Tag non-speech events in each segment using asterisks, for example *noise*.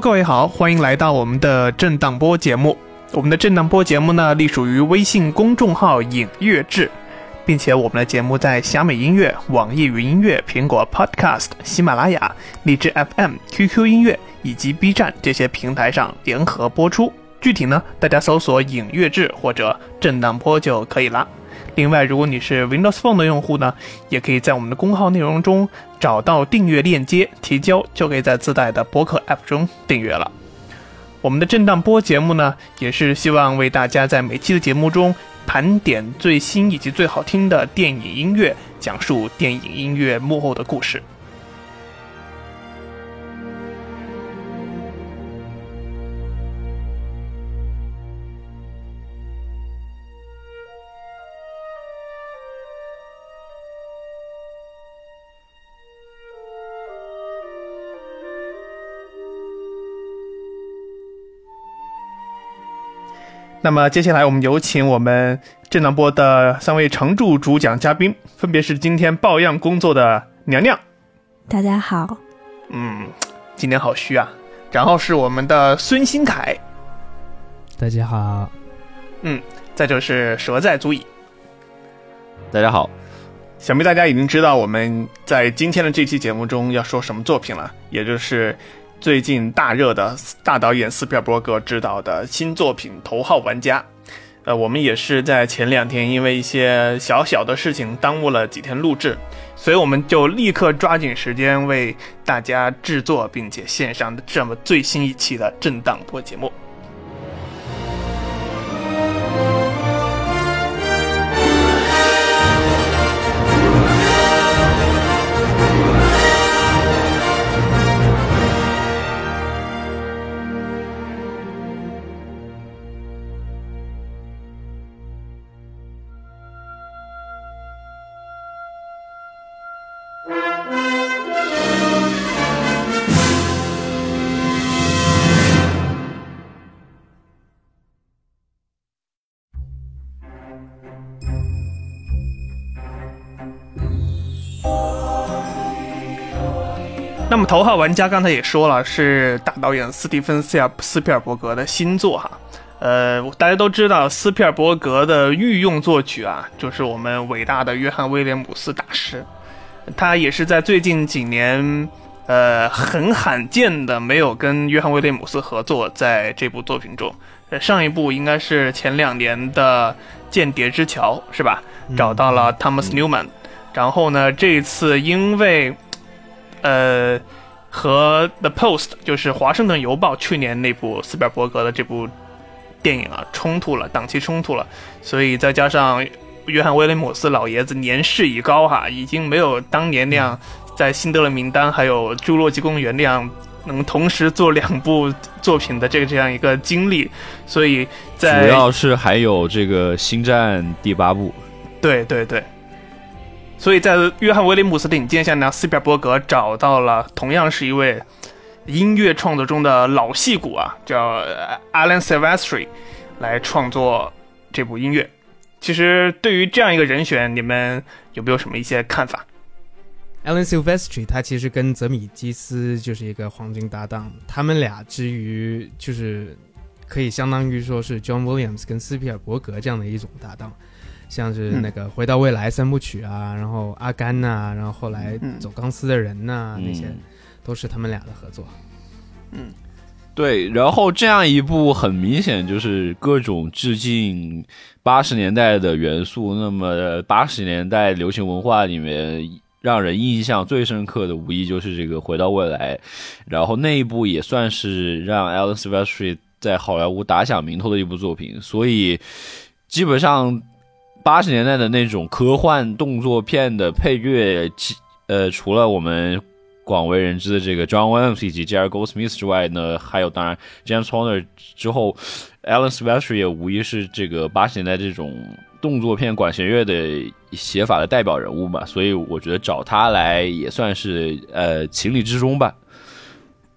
各位好，欢迎来到我们的震荡波节目。我们的震荡波节目呢，隶属于微信公众号“影乐志”，并且我们的节目在小米音乐、网易云音乐、苹果 Podcast、喜马拉雅、荔枝 FM、QQ 音乐以及 B 站这些平台上联合播出。具体呢，大家搜索“影乐志”或者“震荡波”就可以了。另外，如果你是 Windows Phone 的用户呢，也可以在我们的公号内容中找到订阅链接，提交就可以在自带的博客 App 中订阅了。我们的震荡波节目呢，也是希望为大家在每期的节目中盘点最新以及最好听的电影音乐，讲述电影音乐幕后的故事。那么接下来，我们有请我们震荡波的三位常驻主讲嘉宾，分别是今天抱恙工作的娘娘，大家好，嗯，今天好虚啊。然后是我们的孙新凯，大家好，嗯，再就是蛇在足矣。大家好，想必大家已经知道我们在今天的这期节目中要说什么作品了，也就是最近大热的大导演斯皮尔伯格执导的新作品《头号玩家》。呃，我们也是在前两天因为一些小小的事情耽误了几天录制，所以我们就立刻抓紧时间为大家制作并且献上这么最新一期的震荡波节目。那么，《头号玩家》刚才也说了，是大导演斯蒂芬斯斯皮尔伯格的新作哈。呃，大家都知道斯皮尔伯格的御用作曲啊，就是我们伟大的约翰威廉姆斯大师。他也是在最近几年，呃，很罕见的没有跟约翰威廉姆斯合作在这部作品中。上一部应该是前两年的《间谍之桥》，是吧？找到了 Thomas Newman，然后呢，这一次因为。呃，和 The Post 就是《华盛顿邮报》去年那部斯皮尔伯格的这部电影啊冲突了，档期冲突了，所以再加上约翰威廉姆斯老爷子年事已高哈，已经没有当年那样在《辛德勒名单》还有《侏罗纪公园》那样能同时做两部作品的这个这样一个经历，所以在主要是还有这个《星战》第八部，对对对。所以在约翰威廉姆斯的引荐下呢，斯皮尔伯格找到了同样是一位音乐创作中的老戏骨啊，叫 Alan Silvestri，来创作这部音乐。其实对于这样一个人选，你们有没有什么一些看法？Alan Silvestri 他其实跟泽米基斯就是一个黄金搭档，他们俩之于就是可以相当于说是 John Williams 跟斯皮尔伯格这样的一种搭档。像是那个《回到未来》三部曲啊，然后《阿甘》呐，然后后来《走钢丝的人》呐那些，都是他们俩的合作。嗯对，然后这样一部很明显就是各种致敬八十年代的元素。那么八十年代流行文化里面，让人印象最深刻的无疑就是这个《回到未来》，然后那一部也算是让 Alan Silvestri 在好莱坞打响名头的一部作品。所以基本上八十年代的那种科幻动作片的配乐，呃，除了我们。广为人知的这个 John Williams 以及 Jerry Goldsmith 之外呢，还有当然 James Horner 之后，Alan Silvestri 也无疑是这个八十年代这种动作片管弦乐的写法的代表人物吧，所以我觉得找他来也算是呃情理之中吧。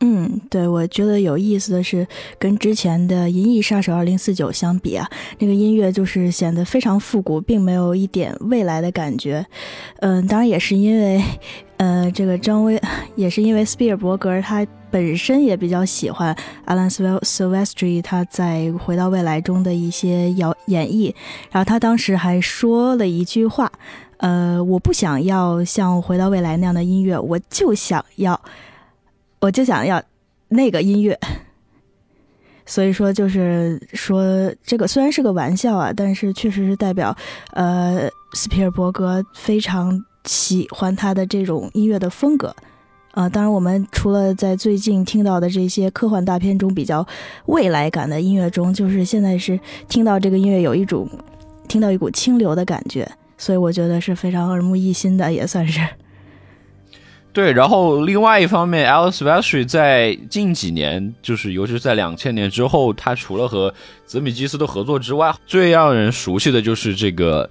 嗯，对，我觉得有意思的是，跟之前的《银翼杀手二零四九》相比啊，那个音乐就是显得非常复古，并没有一点未来的感觉。嗯，当然也是因为，呃，这个张威也是因为斯皮尔伯格他本身也比较喜欢 Alan Silvestri 他在《回到未来》中的一些演演绎，然后他当时还说了一句话，呃，我不想要像《回到未来》那样的音乐，我就想要。我就想要那个音乐，*laughs* 所以说就是说这个虽然是个玩笑啊，但是确实是代表呃斯皮尔伯格非常喜欢他的这种音乐的风格啊。当然，我们除了在最近听到的这些科幻大片中比较未来感的音乐中，就是现在是听到这个音乐有一种听到一股清流的感觉，所以我觉得是非常耳目一新的，也算是。对，然后另外一方面，Alice Vestry 在近几年，就是尤其是在两千年之后，他除了和泽米基斯的合作之外，最让人熟悉的就是这个，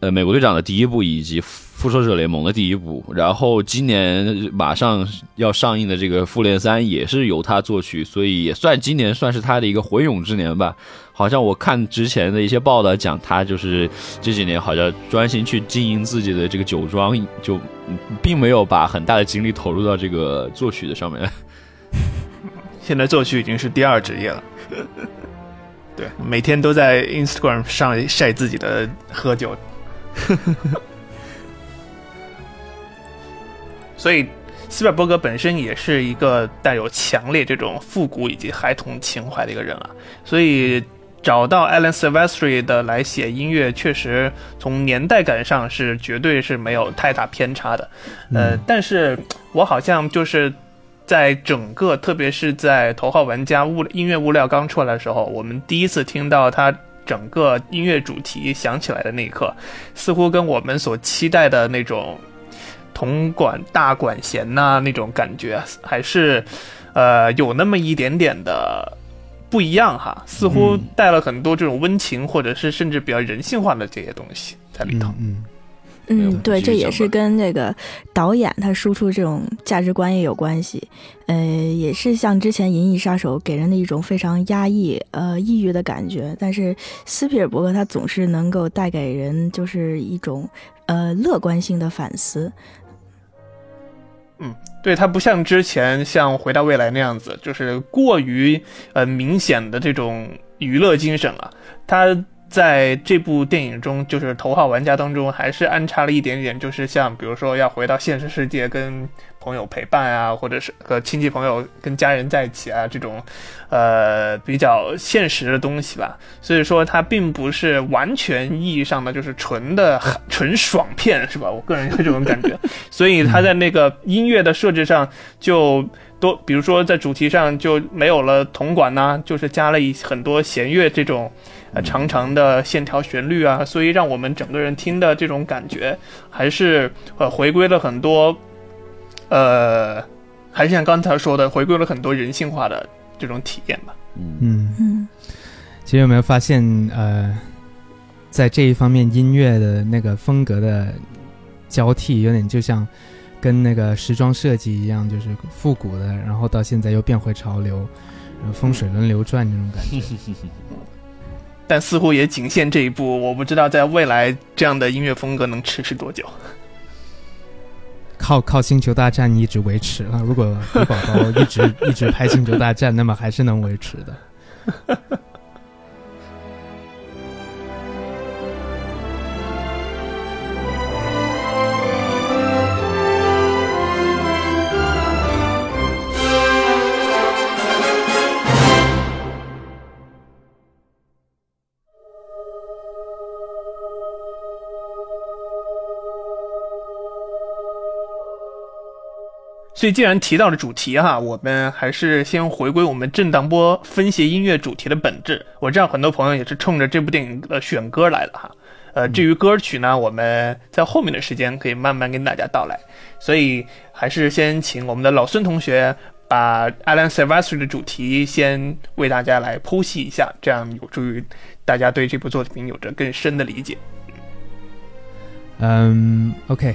呃，美国队长的第一部以及复仇者联盟的第一部。然后今年马上要上映的这个复联三也是由他作曲，所以也算今年算是他的一个回勇之年吧。好像我看之前的一些报道讲，他就是这几年好像专心去经营自己的这个酒庄，就并没有把很大的精力投入到这个作曲的上面。*laughs* 现在作曲已经是第二职业了，对，每天都在 Instagram 上晒自己的喝酒，所以斯皮尔伯格本身也是一个带有强烈这种复古以及孩童情怀的一个人啊，所以。找到 Alan Silvestri 的来写音乐，确实从年代感上是绝对是没有太大偏差的。呃，但是我好像就是在整个，特别是在《头号玩家》物音乐物料刚出来的时候，我们第一次听到它整个音乐主题响起来的那一刻，似乎跟我们所期待的那种铜管大管弦呐那种感觉，还是呃有那么一点点的。不一样哈，似乎带了很多这种温情，或者是甚至比较人性化的这些东西在里头。嗯嗯，对，这也是跟这个导演他输出这种价值观也有关系。呃，也是像之前《银翼杀手》给人的一种非常压抑、呃抑郁的感觉，但是斯皮尔伯格他总是能够带给人就是一种呃乐观性的反思。嗯，对，它不像之前像《回到未来》那样子，就是过于呃明显的这种娱乐精神了。它在这部电影中，就是《头号玩家》当中，还是安插了一点点，就是像比如说要回到现实世界跟。朋友陪伴啊，或者是和亲戚朋友跟家人在一起啊，这种，呃，比较现实的东西吧。所以说，它并不是完全意义上的就是纯的纯爽片，是吧？我个人有这种感觉。*laughs* 所以它在那个音乐的设置上就多，比如说在主题上就没有了铜管呐，就是加了一很多弦乐这种，呃，长长的线条旋律啊，所以让我们整个人听的这种感觉还是呃回归了很多。呃，还是像刚才说的，回归了很多人性化的这种体验吧。嗯嗯，其实有没有发现，呃，在这一方面音乐的那个风格的交替，有点就像跟那个时装设计一样，就是复古的，然后到现在又变回潮流，风水轮流转那种感觉。*laughs* 但似乎也仅限这一步，我不知道在未来这样的音乐风格能持续多久。靠靠星球大战一直维持了。如果李宝宝一直 *laughs* 一直拍星球大战，那么还是能维持的。所以既然提到了主题哈，我们还是先回归我们震荡波分析音乐主题的本质。我知道很多朋友也是冲着这部电影的选歌来的哈。呃，至于歌曲呢，我们在后面的时间可以慢慢跟大家道来。所以还是先请我们的老孙同学把 Alan Silvestri 的主题先为大家来剖析一下，这样有助于大家对这部作品有着更深的理解。嗯，OK，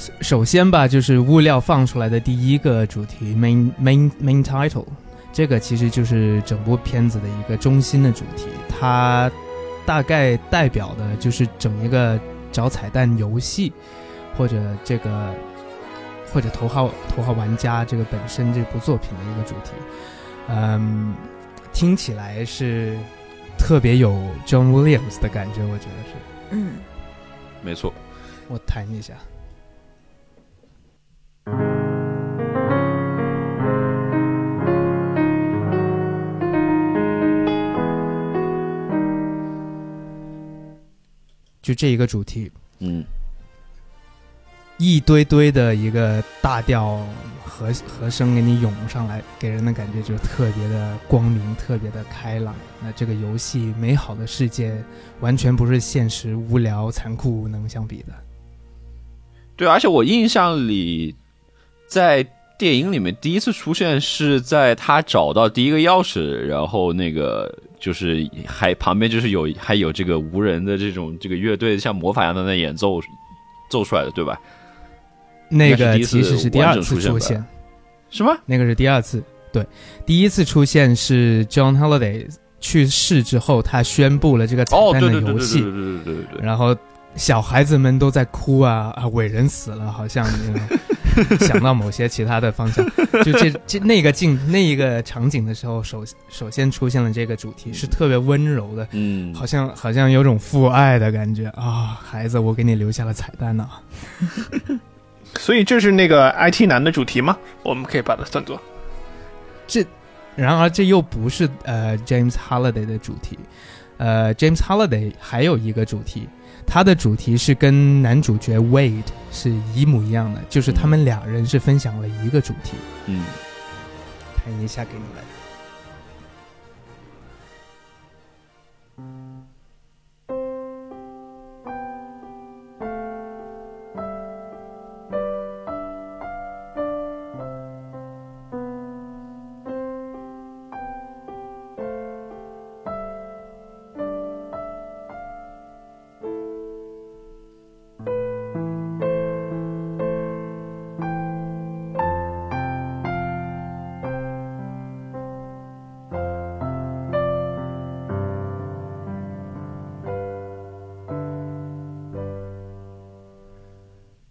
首首先吧，就是物料放出来的第一个主题 main main main title，这个其实就是整部片子的一个中心的主题，它大概代表的就是整一个找彩蛋游戏，或者这个或者头号头号玩家这个本身这部作品的一个主题。嗯，听起来是特别有 John Williams 的感觉，我觉得是。嗯，没错，我弹一下。就这一个主题，嗯，一堆堆的一个大调和和声给你涌上来，给人的感觉就是特别的光明，特别的开朗。那这个游戏美好的世界，完全不是现实无聊残酷能相比的。对，而且我印象里，在电影里面第一次出现是在他找到第一个钥匙，然后那个就是还旁边就是有还有这个无人的这种这个乐队像魔法一样的在演奏奏出来的，对吧？那个其实是第二次出现出现，是吗？那个是第二次。对，第一次出现是 John Holiday 去世之后，他宣布了这个彩哦，蛋对对对的游戏，对对对对对对对，然后小孩子们都在哭啊啊，伟人死了，好像 *laughs* 想到某些其他的方向。就这这那个镜那一个场景的时候，首首先出现了这个主题，是特别温柔的，嗯，好像好像有种父爱的感觉。啊，孩子，我给你留下了彩蛋呢、*laughs* 所以这是那个 IT 男的主题吗？我们可以把它算作。这然而，这又不是呃 James Holiday 的主题，呃，James Holiday 还有一个主题，他的主题是跟男主角 Wade 是一模一样的，就是他们俩人是分享了一个主题。嗯，看一下给你们。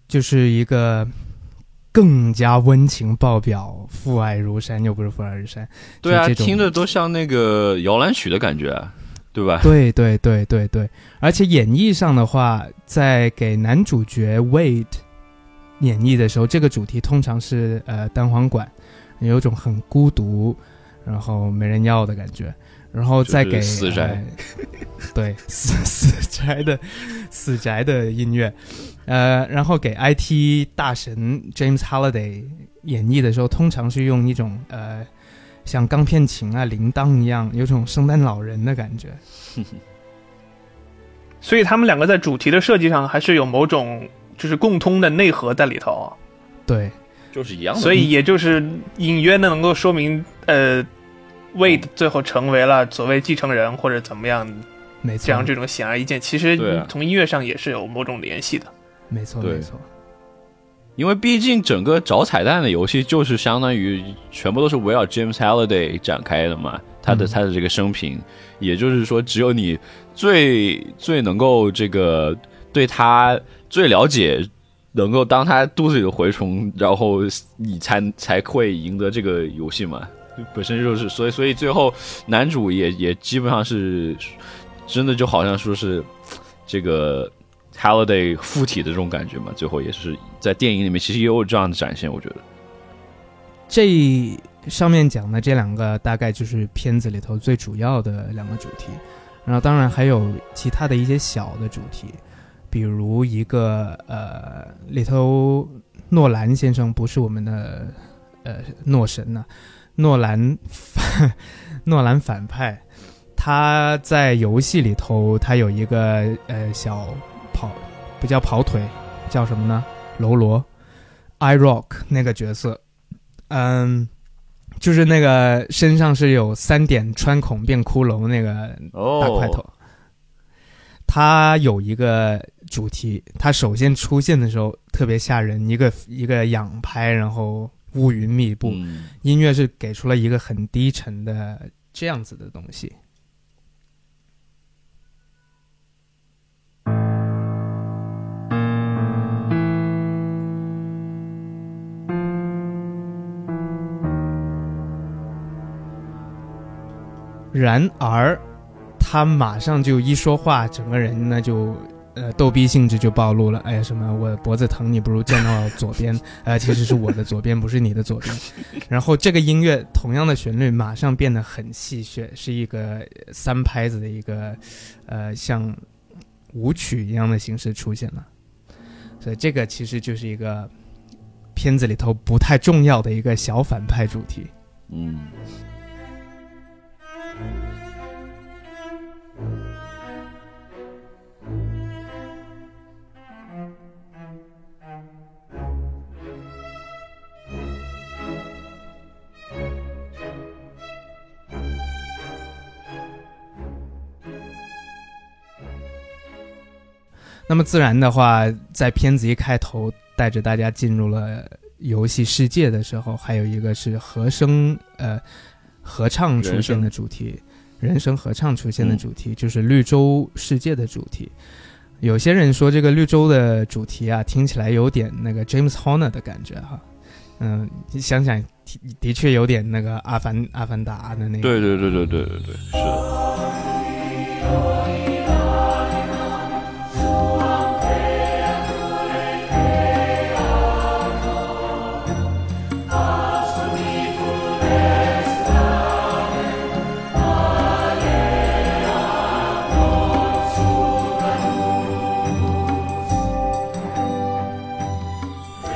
就是一个更加温情爆表、父爱如山，又不是父爱如山。对啊，听着都像那个摇篮曲的感觉啊，对吧？对对对对对，而且演绎上的话，在给男主角 Wade 演绎的时候，这个主题通常是呃单簧管，有种很孤独，然后没人要的感觉。然后再给就是死宅呃对 *laughs* 死死宅的死宅的音乐，呃，然后给 IT 大神 James Holiday 演绎的时候，通常是用一种呃像钢片琴啊、铃铛一样，有种圣诞老人的感觉。*laughs* 所以他们两个在主题的设计上还是有某种就是共通的内核在里头啊，对，就是一样的。所以也就是隐约的能够说明，呃，Wade 最后成为了所谓继承人或者怎么样，没错，这样这种显而易见，其实从音乐上也是有某种联系的。没错没错，因为毕竟整个找彩蛋的游戏就是相当于全部都是围绕 James Halliday 展开的嘛，他的、嗯。他的这个生平，也就是说，只有你最最能够这个对他最了解，能够当他肚子里的蛔虫，然后你才才会赢得这个游戏嘛，*laughs* 本身就是，所以所以最后男主也也基本上是真的就好像说是这个 holiday 附体的这种感觉嘛，最后也是在电影里面其实也有这样的展现，我觉得。这上面讲的这两个大概就是片子里头最主要的两个主题，然后当然还有其他的一些小的主题，比如一个呃里头诺兰先生不是我们的呃诺神呐、诺兰 *laughs* 诺兰反派，他在游戏里头他有一个呃小跑不叫跑腿，叫什么呢？喽啰，I Rock 那个角色，嗯，就是那个身上是有三点穿孔变骷髅那个大块头。哦，它有一个主题，他首先出现的时候特别吓人，一个一个仰拍，然后乌云密布，嗯音乐是给出了一个很低沉的这样子的东西。然而，他马上就一说话，整个人呢就呃逗逼性质就暴露了。哎呀，什么我脖子疼，你不如站到左边。呃，其实是我的左边，不是你的左边。然后这个音乐同样的旋律马上变得很戏谑，是一个三拍子的一个呃像舞曲一样的形式出现了。所以这个其实就是一个片子里头不太重要的一个小反派主题。嗯那么自然的话，在片子一开头带着大家进入了游戏世界的时候，还有一个是和声呃合唱出现的主题，人声合唱出现的主题，就是绿洲世界的主题。有些人说这个绿洲的主题啊，听起来有点那个 James Horner 的感觉哈。嗯，你想想，的的确有点那个阿凡阿凡达的那个。对对对对对对对，是的。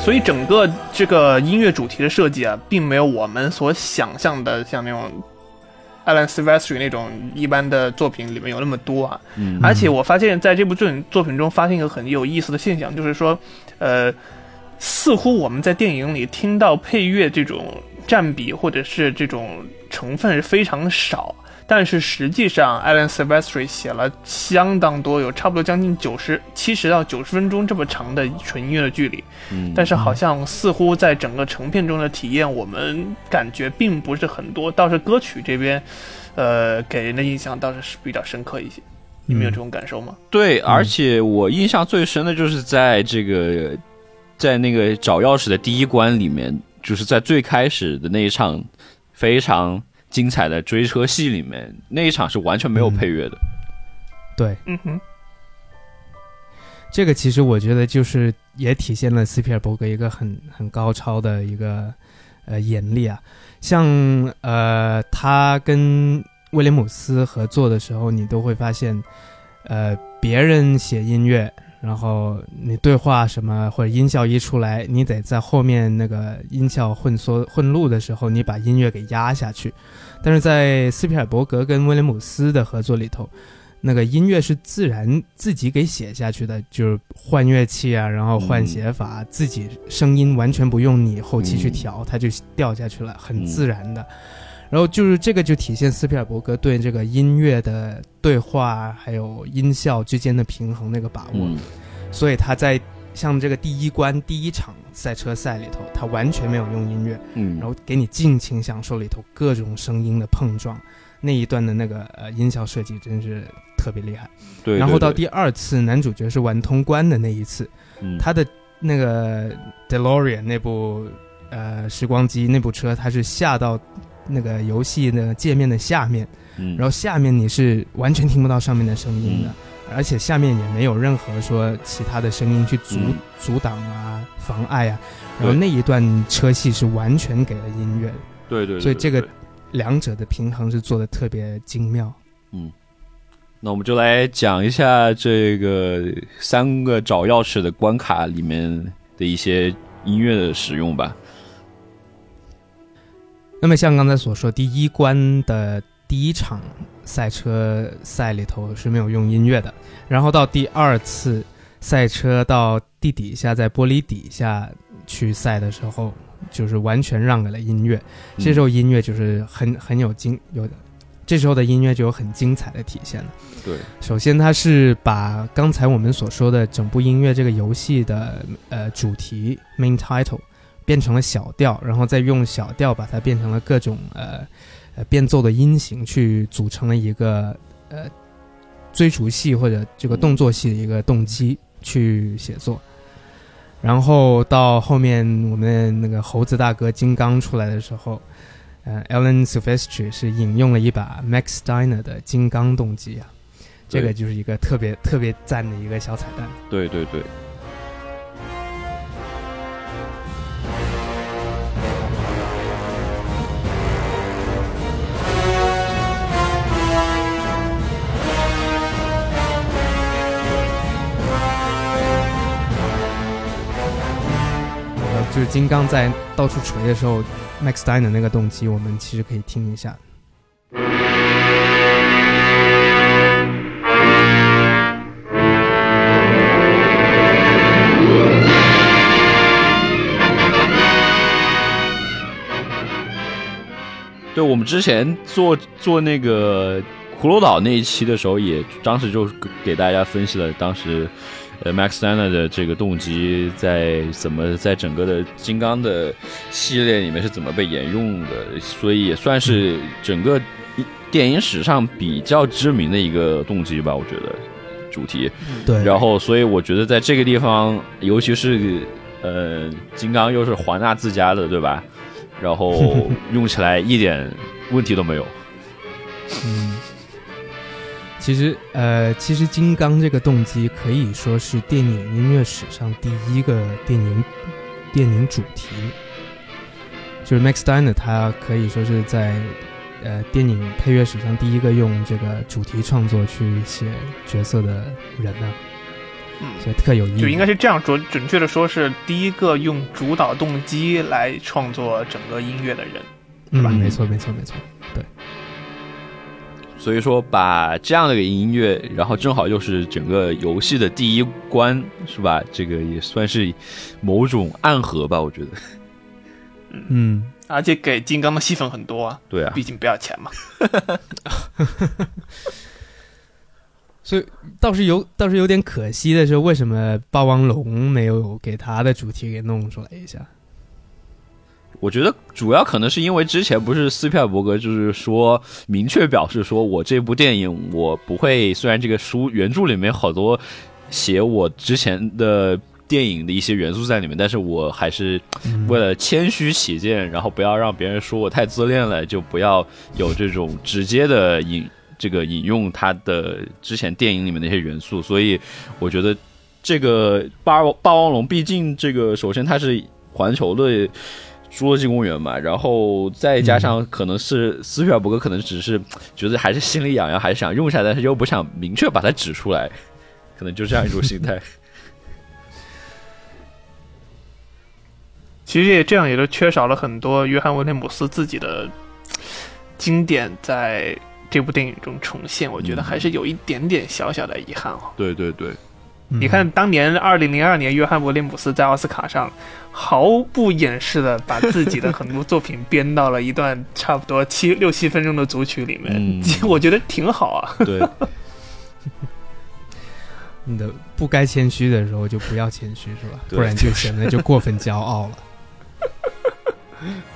所以整个这个音乐主题的设计啊，并没有我们所想象的像那种 Alan Silvestri 那种一般的作品里面有那么多啊。嗯而且我发现，在这部作品作品中发现一个很有意思的现象，就是说，呃，似乎我们在电影里听到配乐这种占比或者是这种成分是非常少，但是实际上，Alan Silvestri 写了相当多，有差不多将近九十七十到九十分钟这么长的纯音乐的距离，嗯，但是好像似乎在整个成片中的体验，我们感觉并不是很多，倒是歌曲这边，呃，给人的印象倒是是比较深刻一些。你们有这种感受吗？对，而且我印象最深的就是在这个，在那个找钥匙的第一关里面，就是在最开始的那一场非常精彩的追车戏里面，那一场是完全没有配乐的。对，嗯哼，这个其实我觉得就是也体现了斯皮尔伯格一个很很高超的一个呃眼力啊，像呃他跟威廉姆斯合作的时候，你都会发现，呃别人写音乐，然后你对话什么或者音效一出来，你得在后面那个音效混缩混录的时候，你把音乐给压下去，但是在斯皮尔伯格跟威廉姆斯的合作里头。那个音乐是自然自己给写下去的，就是换乐器啊，然后换写法，自己声音完全不用你后期去调，它就掉下去了，很自然的。然后就是这个就体现斯皮尔伯格对这个音乐的对话还有音效之间的平衡那个把握，嗯所以他在像这个第一关第一场赛车赛里头，他完全没有用音乐，嗯，然后给你尽情享受里头各种声音的碰撞，那一段的那个呃音效设计真是特别厉害。对。对然后到第二次男主角是玩通关的那一次，嗯他的那个 DeLorean 那部呃时光机那部车，他是下到那个游戏的界面的下面，嗯然后下面你是完全听不到上面的声音的，嗯而且下面也没有任何说其他的声音去阻、嗯阻挡啊、妨碍啊。然后那一段车戏是完全给了音乐对对，所以这个两者的平衡是做的特别精妙。嗯那我们就来讲一下这个三个找钥匙的关卡里面的一些音乐的使用吧。那么像刚才所说，第一关的第一场赛车赛里头是没有用音乐的，然后到第二次赛车到地底下，在玻璃底下去赛的时候，就是完全让给了音乐。这时候音乐就是很很有精有的，这时候的音乐就有很精彩的体现了。对，首先它是把刚才我们所说的整部音乐这个游戏的呃主题 main title 变成了小调，然后再用小调把它变成了各种呃呃变奏的音型，去组成了一个呃追逐戏或者这个动作戏的一个动机去写作。然后到后面我们那个猴子大哥金刚出来的时候，呃，Alan Silvestri 是引用了一把 Max Steiner 的金刚动机啊，这个就是一个特别特别赞的一个小彩蛋。对对对，就是金刚在到处锤的时候，Max Steiner 那个动机，我们其实可以听一下。对我们之前做做那个骷髅岛那一期的时候，也当时就给大家分析了当时呃 Max Steiner 的这个动机在怎么在整个的金刚的系列里面是怎么被沿用的，所以也算是整个电影史上比较知名的一个动机吧，我觉得主题。对，然后，所以我觉得在这个地方，尤其是呃，金刚又是华纳自家的，对吧？然后 *laughs* 用起来一点问题都没有。嗯，其实呃，其实金刚这个动机可以说是电影音乐史上第一个电影电影主题，就是 Max Steiner 他可以说是在呃电影配乐史上第一个用这个主题创作去写角色的人呢、嗯，所以特有意义。就应该是这样准准确的说，是第一个用主导动机来创作整个音乐的人。嗯，吧没错，没错，没错。所以说，把这样的一个音乐，然后正好又是整个游戏的第一关，是吧？这个也算是某种暗合吧，我觉得。嗯，而且给金刚的戏份很多啊，对啊毕，竟不要钱嘛。*laughs* 所以倒是有倒是有点可惜的是，为什么霸王龙没有给他的主题给弄出来一下？我觉得主要可能是因为之前不是斯皮尔伯格就是说明确表示说我这部电影我不会，虽然这个书原著里面好多写我之前的电影的一些元素在里面，但是我还是为了谦虚起见，然后不要让别人说我太自恋了，就不要有这种直接的引这个引用他的之前电影里面的一些元素，所以我觉得这个霸霸王龙，毕竟这个首先它是环球的侏罗纪公园嘛，然后再加上可能是斯皮尔伯格可能只是觉得还是心里痒痒，还是想用一下，但是又不想明确把它指出来，可能就这样一种心态。*laughs* 其实也这样，也就缺少了很多约翰威廉姆斯自己的经典在这部电影中重现。我觉得还是有一点点小小的遗憾哦。对对对，嗯你看，当年二零零二年，约翰威廉姆斯在奥斯卡上毫不掩饰的把自己的很多作品编到了一段差不多七六七分钟的组曲里面，嗯我觉得挺好啊。对，*laughs* 你的不该谦虚的时候就不要谦虚，是吧？不然就显得就过分骄傲了。*laughs*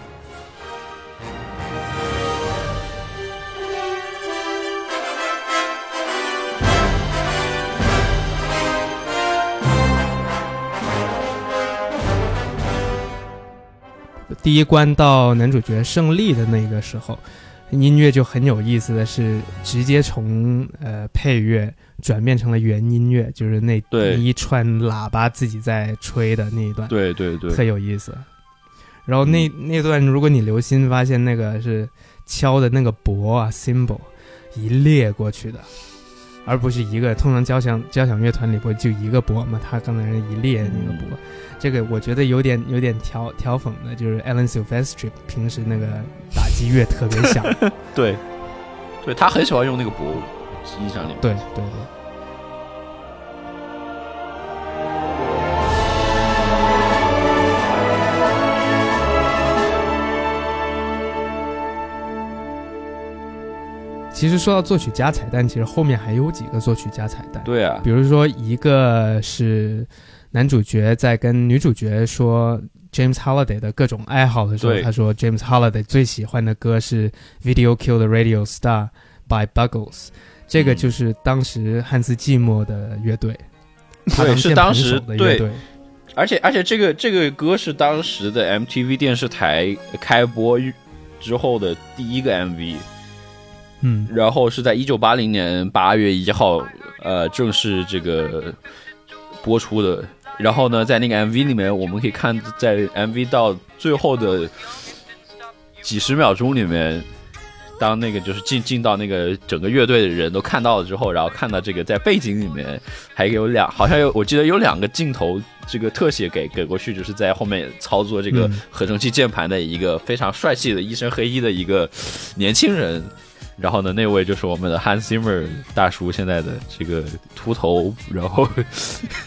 第一关到男主角胜利的那个时候，音乐就很有意思的是，直接从呃配乐转变成了原音乐，就是那对。一串喇叭自己在吹的那一段，对对对，特有意思。然后那那段，如果你留心发现，那个是敲的那个钹啊 symbol 一列过去的，而不是一个。通常交响交响乐团里不就一个拨嘛，他刚才是一列那个拨。这个我觉得有点有点调调讽的，就是 Alan Silvestri 平时那个打击乐特别响，*laughs* 对，对他很喜欢用那个拨，印象里。对对对。其实说到作曲家彩蛋，其实后面还有几个作曲家彩蛋。对啊，比如说一个是男主角在跟女主角说 James Holiday 的各种爱好的时候，他说 James Holiday 最喜欢的歌是 Video Kill the Radio Star by Buggles，这个就是当时汉斯季默的乐队，对，是当时的乐队。而且而且这个这个歌是当时的 MTV 电视台开播之后的第一个 MV。嗯，然后是在一九八零年八月一号，呃，正式这个播出的。然后呢，在那个 MV 里面，我们可以看，在 MV 到最后的几十秒钟里面，当那个就是进进到那个整个乐队的人都看到了之后，然后看到这个在背景里面还有两，好像有我记得有两个镜头，这个特写给给过去，就是在后面操作这个合成器键盘的一个非常帅气的一身黑衣的一个年轻人。然后呢，那位就是我们的 Hans Zimmer 大叔，现在的这个秃头，然后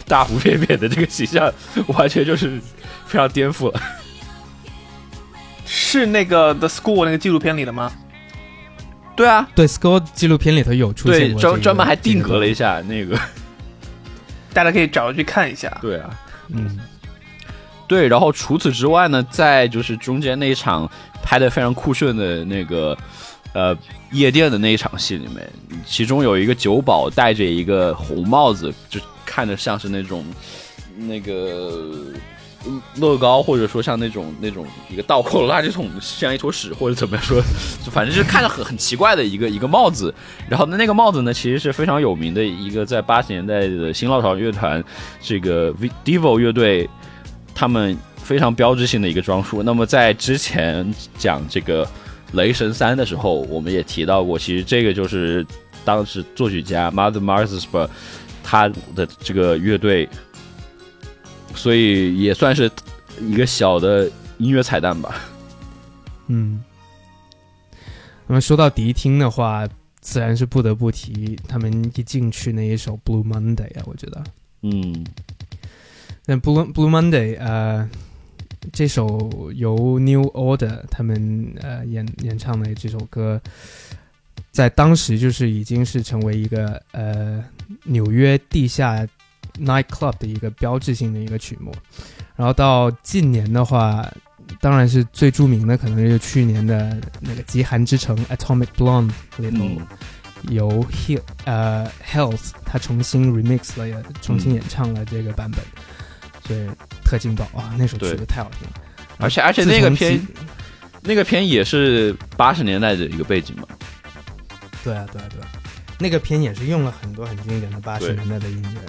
大腹便便的这个形象，完全就是非常颠覆了。是那个 The School 那个纪录片里的吗？对啊，对 School 纪录片里头有出现过，专专门还定格了一下那个，大家可以找去看一下。对啊，嗯，对。然后除此之外呢，在就是中间那一场拍的非常酷炫的那个。呃，夜店的那一场戏里面，其中有一个酒保戴着一个红帽子，就看着像是那种那个乐高，或者说像那种那种一个倒扣垃圾桶，像一坨屎，或者怎么样说，就反正就是看着很很奇怪的一个一个帽子。然后呢，那个帽子呢，其实是非常有名的一个在八十年代的新浪潮乐团这个 Devo 乐队他们非常标志性的一个装束。那么在之前讲这个。雷神三的时候，我们也提到过，其实这个就是当时作曲家 Mother Marsberg 他的这个乐队，所以也算是一个小的音乐彩蛋吧。嗯，那么说到迪厅的话，自然是不得不提他们一进去那一首 Blue Monday 啊，我觉得，嗯，那 Blue Blue Monday 呃。这首由 New Order 他们呃演演唱的这首歌，在当时就是已经是成为一个呃纽约地下 night club 的一个标志性的一个曲目。然后到近年的话，当然是最著名的，可能就是去年的那个极寒之城 Atomic Blonde 里头由 He 呃 Health 他重新 remix 了，重新演唱了这个版本。对，特劲爆啊！那首曲子太好听了，而且而且那个片，那个片也是八十年代的一个背景嘛。对啊，对啊，对啊，那个片也是用了很多很经典的八十年代的音乐。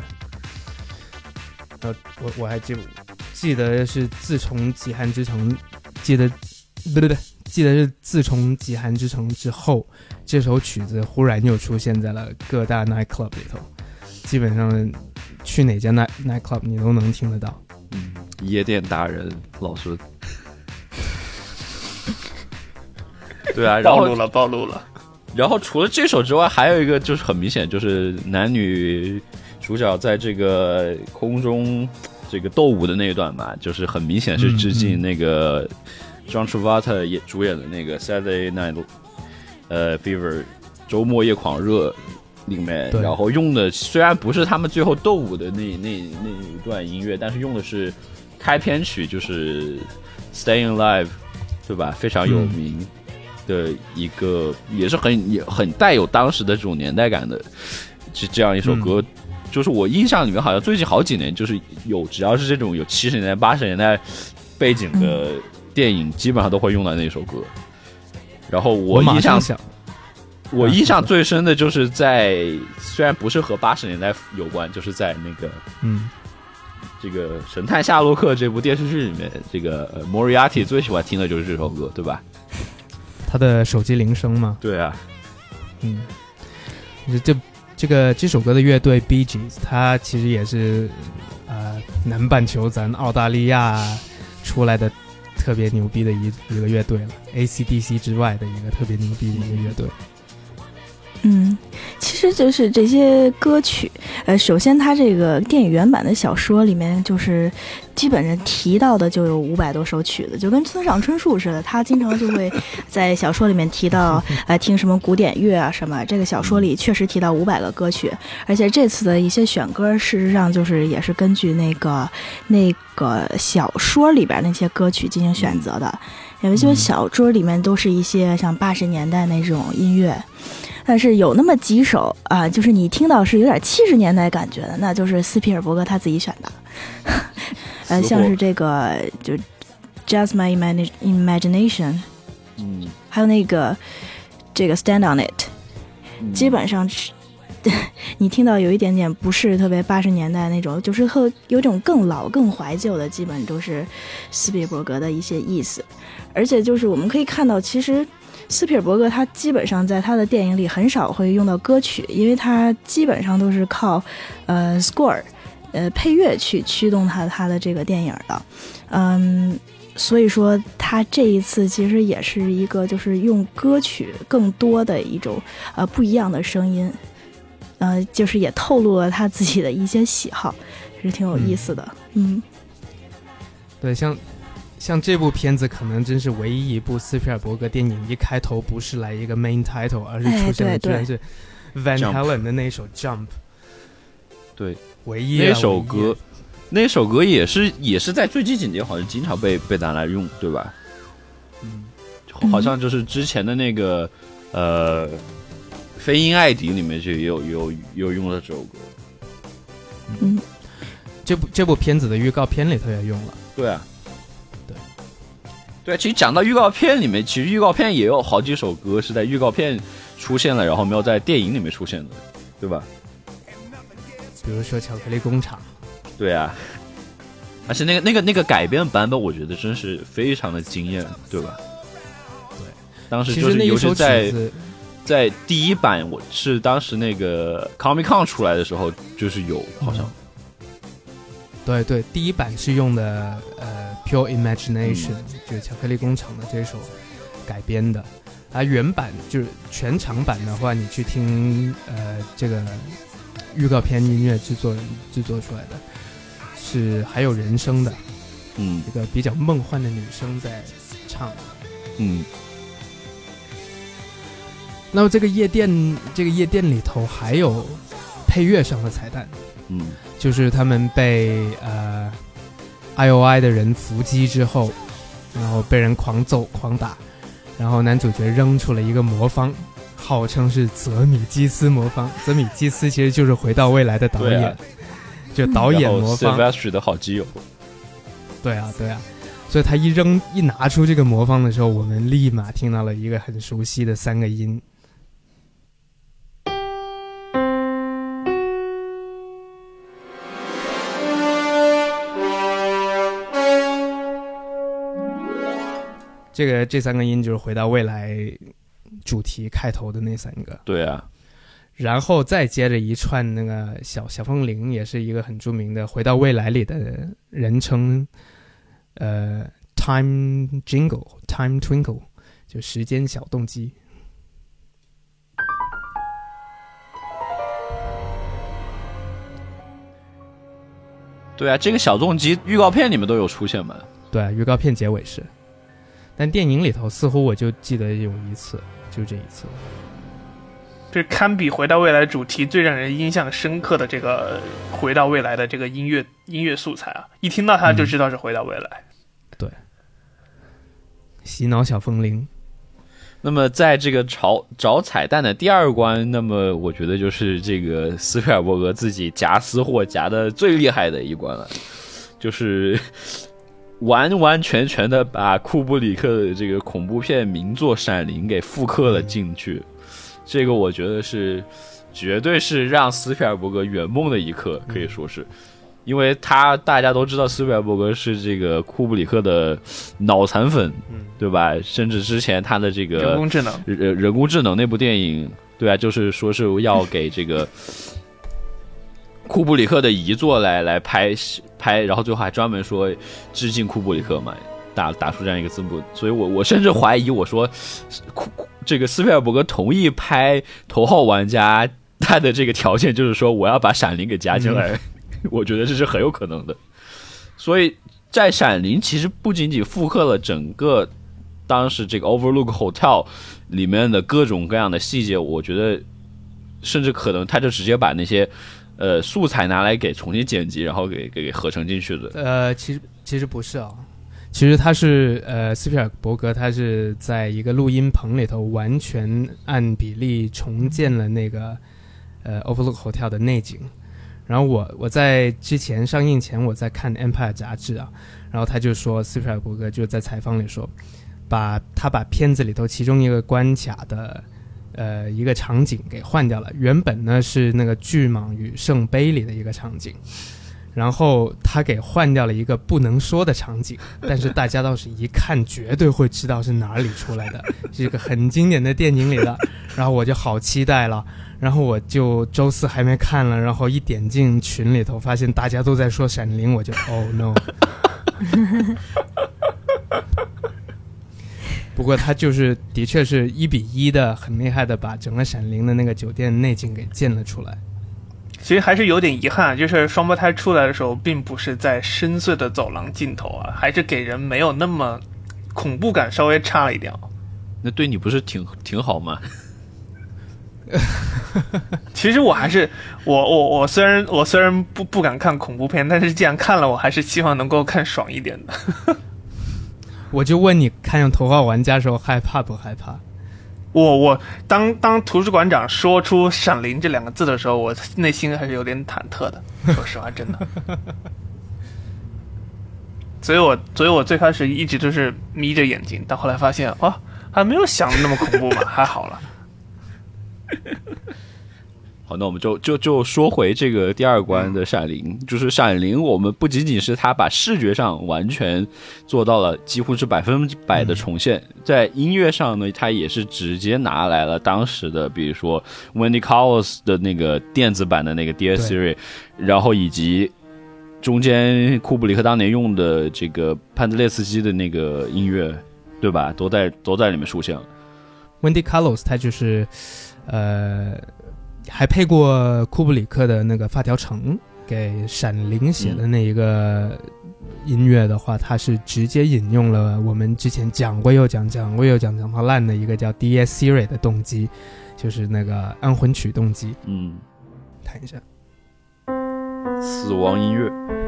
呃，我我还记记得是自从《极寒之城》，记得对对对，记得是自从《极寒之城》之后，这首曲子忽然又出现在了各大 night club 里头，基本上。去哪家 night night club 你都能听得到，嗯，夜店达人老孙，*laughs* 对啊，暴露了暴露了。然后除了这首之外，还有一个就是很明显，就是男女主角在这个空中这个斗舞的那一段嘛，就是很明显是致敬那个 John Travolta 演主演的那个 Saturday Night 呃 Fever 周末夜狂热。里面，然后用的虽然不是他们最后斗舞的那那那一段音乐，但是用的是开篇曲，就是《Staying Alive》，对吧？非常有名的一个，也是很也很带有当时的这种年代感的，这这样一首歌，就是我印象里面好像最近好几年，就是有只要是这种有七十年代、八十年代背景的电影，基本上都会用到那首歌。然后我印象。我印象最深的就是在，虽然不是和八十年代有关，就是在那个，嗯，这个《神探夏洛克》这部电视剧里面，这个莫瑞亚蒂最喜欢听的就是这首歌，对吧？他的手机铃声嘛。对啊，嗯，这这这个这首歌的乐队 Bee Gees，它其实也是呃南半球咱澳大利亚出来的特别牛逼的一一个乐队了，AC/DC 之外的一个特别牛逼的一个乐队。嗯，其实就是这些歌曲，呃，首先它这个电影原版的小说里面，就是基本上提到的就有五百多首曲子，就跟村上春树似的，他经常就会 *laughs* 在小说里面提到，呃，听什么古典乐啊什么。这个小说里确实提到五百个歌曲，而且这次的一些选歌，事实上就是也是根据那个那个小说里边那些歌曲进行选择的，因为就是小说里面都是一些像八十年代那种音乐。但是有那么几首啊，就是你听到是有点七十年代感觉的，那就是斯皮尔伯格他自己选的，*laughs* 呃，像是这个就《Just My Imagination》，嗯，还有那个这个《Stand on It》，基本上是，*laughs* 你听到有一点点不是特别八十年代那种，就是和有种更老、更怀旧的，基本都是斯皮尔伯格的一些意思，而且就是我们可以看到，其实。斯皮尔伯格他基本上在他的电影里很少会用到歌曲，因为他基本上都是靠，呃，score，呃，配乐去驱动他他的这个电影的，嗯，所以说他这一次其实也是一个就是用歌曲更多的一种呃不一样的声音，呃，就是也透露了他自己的一些喜好，是挺有意思的，嗯，对，像。像这部片子可能真是唯一一部斯皮尔伯格电影，一开头不是来一个 main title，而是出现的居然是 Van Halen 的那首 Jump。对，唯一那首歌，那首歌也是也是在最近几年好像经常被被拿来用，对吧？嗯，好像就是之前的那个呃《飞鹰艾迪》里面就有有有用了这首歌。嗯，这部这部片子的预告片里头也用了。对啊。对，其实讲到预告片里面，其实预告片也有好几首歌是在预告片出现了，然后没有在电影里面出现的，对吧？比如说《巧克力工厂》。对啊，而且那个那个那个改编版本，我觉得真是非常的惊艳，对吧？对，当时就是尤其在在第一版，我是当时那个 Comic Con 出来的时候，就是有好像。对对，第一版是用的呃《Pure Imagination》，就是巧克力工厂的这首改编的，而原版就是全长版的话，你去听呃这个预告片音乐制作人制作出来的，是还有人声的，嗯，一个比较梦幻的女生在唱，嗯。那么这个夜店，这个夜店里头还有配乐上的彩蛋，嗯。就是他们被呃 I O I 的人伏击之后，然后被人狂揍狂打，然后男主角扔出了一个魔方，号称是泽米基斯魔方。泽米基斯其实就是回到未来的导演，就导演魔方。的好基友。对啊，对啊，所以他一扔一拿出这个魔方的时候，我们立马听到了一个很熟悉的三个音。这个这三个音就是回到未来主题开头的那三个，对啊，然后再接着一串那个小小风铃，也是一个很著名的回到未来里的人称，呃，time jingle，time twinkle，就时间小动机。对啊，这个小动机预告片里面都有出现嘛？对，预告片结尾是。但电影里头似乎我就记得有一次，就这一次，这堪比《回到未来》主题最让人印象深刻的这个《回到未来》的这个音乐音乐素材啊！一听到它就知道是《回到未来》。对，洗脑小风铃。那么在这个找找彩蛋的第二关，那么我觉得就是这个斯皮尔伯格自己夹私货夹的最厉害的一关了，就是。完完全全的把库布里克的这个恐怖片名作《闪灵》给复刻了进去，这个我觉得是绝对是让斯皮尔伯格圆梦的一刻，可以说是，因为他大家都知道斯皮尔伯格是这个库布里克的脑残粉，对吧？甚至之前他的这个人工智能，人人工智能那部电影，对啊，就是说是要给这个库布里克的遗作来来拍拍，然后最后还专门说致敬库布里克嘛，打打出这样一个字幕，所以我我甚至怀疑，我说库这个斯皮尔伯格同意拍《头号玩家》，他的这个条件就是说我要把《闪灵》给加进来，*laughs* 我觉得这是很有可能的。所以在《闪灵》其实不仅仅复刻了整个当时这个 Overlook Hotel 里面的各种各样的细节，我觉得甚至可能他就直接把那些呃素材拿来给重新剪辑，然后给给给合成进去的。呃，其实其实不是啊，其实他是呃斯皮尔伯格，他是在一个录音棚里头完全按比例重建了那个呃 Overlook Hotel 的内景。然后我我在之前上映前我在看《Empire》杂志啊，然后他就说斯皮尔伯格就在采访里说，把他把片子里头其中一个关卡的呃一个场景给换掉了，原本呢是那个巨蟒与圣杯里的一个场景，然后他给换掉了一个不能说的场景，但是大家倒是一看绝对会知道是哪里出来的，是一个很经典的电影里的，然后我就好期待了。然后我就周四还没看了，然后一点进群里头，发现大家都在说《闪灵》，我就哦 no。不过他就是的确是一比一的，很厉害的把整个《闪灵》的那个酒店内景给建了出来。其实还是有点遗憾，就是双胞胎出来的时候，并不是在深邃的走廊尽头啊，还是给人没有那么恐怖感，稍微差了一点。那对你不是挺挺好吗？*laughs* 其实我还是我我我虽然我虽然不不敢看恐怖片，但是既然看了，我还是希望能够看爽一点的。我就问你，看上《头号玩家》的时候害怕不害怕？我我当当图书馆长说出“闪灵”这两个字的时候，我内心还是有点忐忑的。*laughs* 说实话，真的。所以我所以我最开始一直都是眯着眼睛，但后来发现，哦，还没有想的那么恐怖吧，还好了。好，那我们就就就说回这个第二关的闪灵，就是闪灵，我们不仅仅是他把视觉上完全做到了几乎是百分百的重现，在音乐上呢，他也是直接拿来了当时的，比如说 Wendy Carlos 的那个电子版的那个 Dear Siri，然后以及中间库布里克当年用的这个潘德列斯基的那个音乐，对吧？都在都在里面出现了。Wendy Carlos 他就是。呃，还配过库布里克的那个《发条城》给《闪灵》写的那一个音乐的话，他是直接引用了我们之前讲过又讲、讲过又讲、讲到烂的一个叫 D S Siri 的动机，就是那个安魂曲动机。嗯，弹一下，死亡音乐。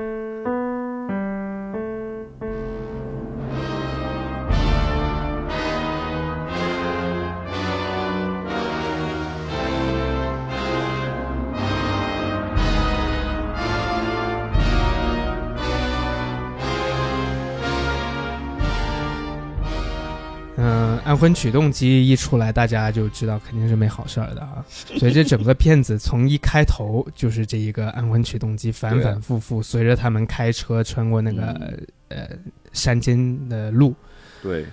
安魂曲动机一出来，大家就知道肯定是没好事儿的啊！所以这整个片子从一开头就是这一个安魂曲动机反反复复，随着他们开车穿过那个呃山间的路。对，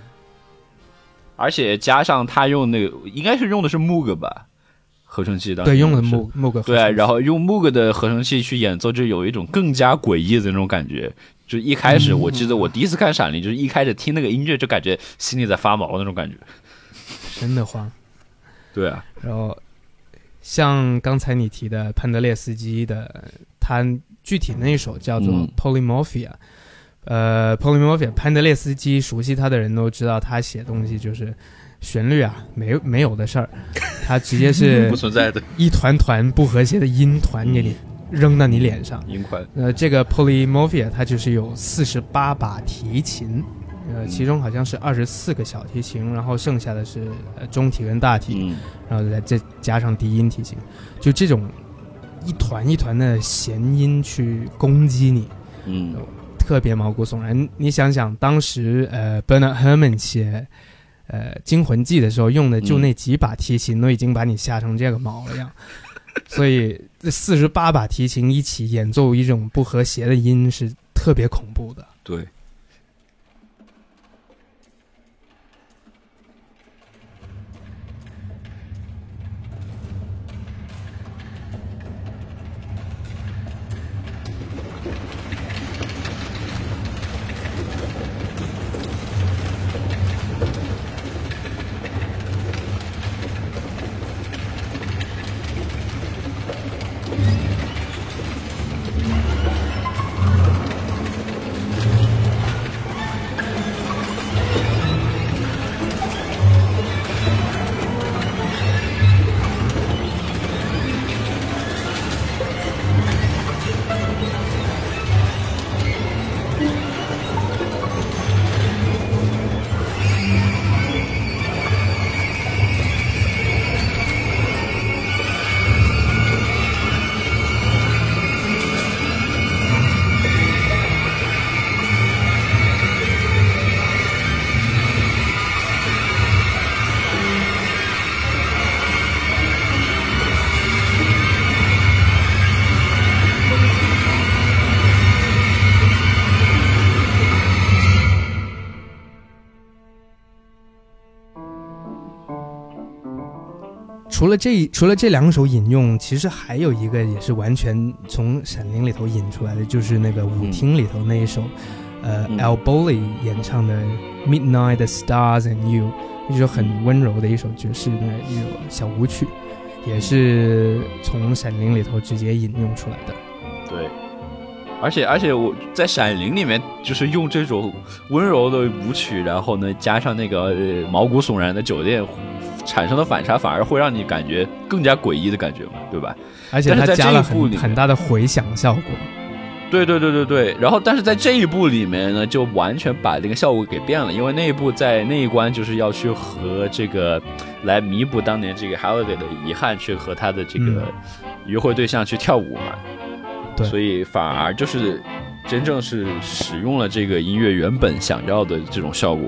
而且加上他用那个，应该是用的是 Moog 吧，合成器当。对，用的 Moog Moog。对，然后用 Moog 的合成器去演奏，就有一种更加诡异的那种感觉。就一开始，我记得我第一次看《闪灵》，就是一开始听那个音乐，就感觉心里在发毛那种感觉，真的慌。对啊，然后像刚才你提的潘德列斯基的，他具体那一首叫做《Polymorphia》。呃，《Polymorphia》，潘德列斯基熟悉他的人都知道，他写东西就是旋律啊，没没有的事儿，他直接是 *laughs* 不存在的，一团团不和谐的音团给你。扔到你脸上，音快。呃，这个 Polymorphia 它就是有四十八把提琴，呃，其中好像是二十四个小提琴，然后剩下的是呃中提跟大提，然后再再加上低音提琴，就这种一团一团的弦音去攻击你，嗯，特别毛骨悚然。你想想，当时呃 Bernard Herrmann 写呃《惊魂记》的时候用的就那几把提琴，都已经把你吓成这个毛了样。*laughs* 所以，这四十八把提琴一起演奏一种不和谐的音，是特别恐怖的。对。除了这除了这两首引用，其实还有一个也是完全从《闪灵》里头引出来的，就是那个舞厅里头那一首，呃嗯，Al Bowley 演唱的《Midnight the Stars and You》，一首很温柔的一首爵士的一首小舞曲，也是从《闪灵》里头直接引用出来的。对，而且而且我在《闪灵》里面就是用这种温柔的舞曲，然后呢加上那个、呃毛骨悚然的酒店，产生的反差反而会让你感觉更加诡异的感觉嘛，对吧？而且它加了很很大的回响效果。对对对对对，然后但是在这一部里面呢，就完全把这个效果给变了，因为那一部在那一关就是要去和这个来弥补当年这个 Holiday 的遗憾，去和他的这个嗯。约会对象去跳舞嘛，对。所以反而就是真正是使用了这个音乐原本想要的这种效果，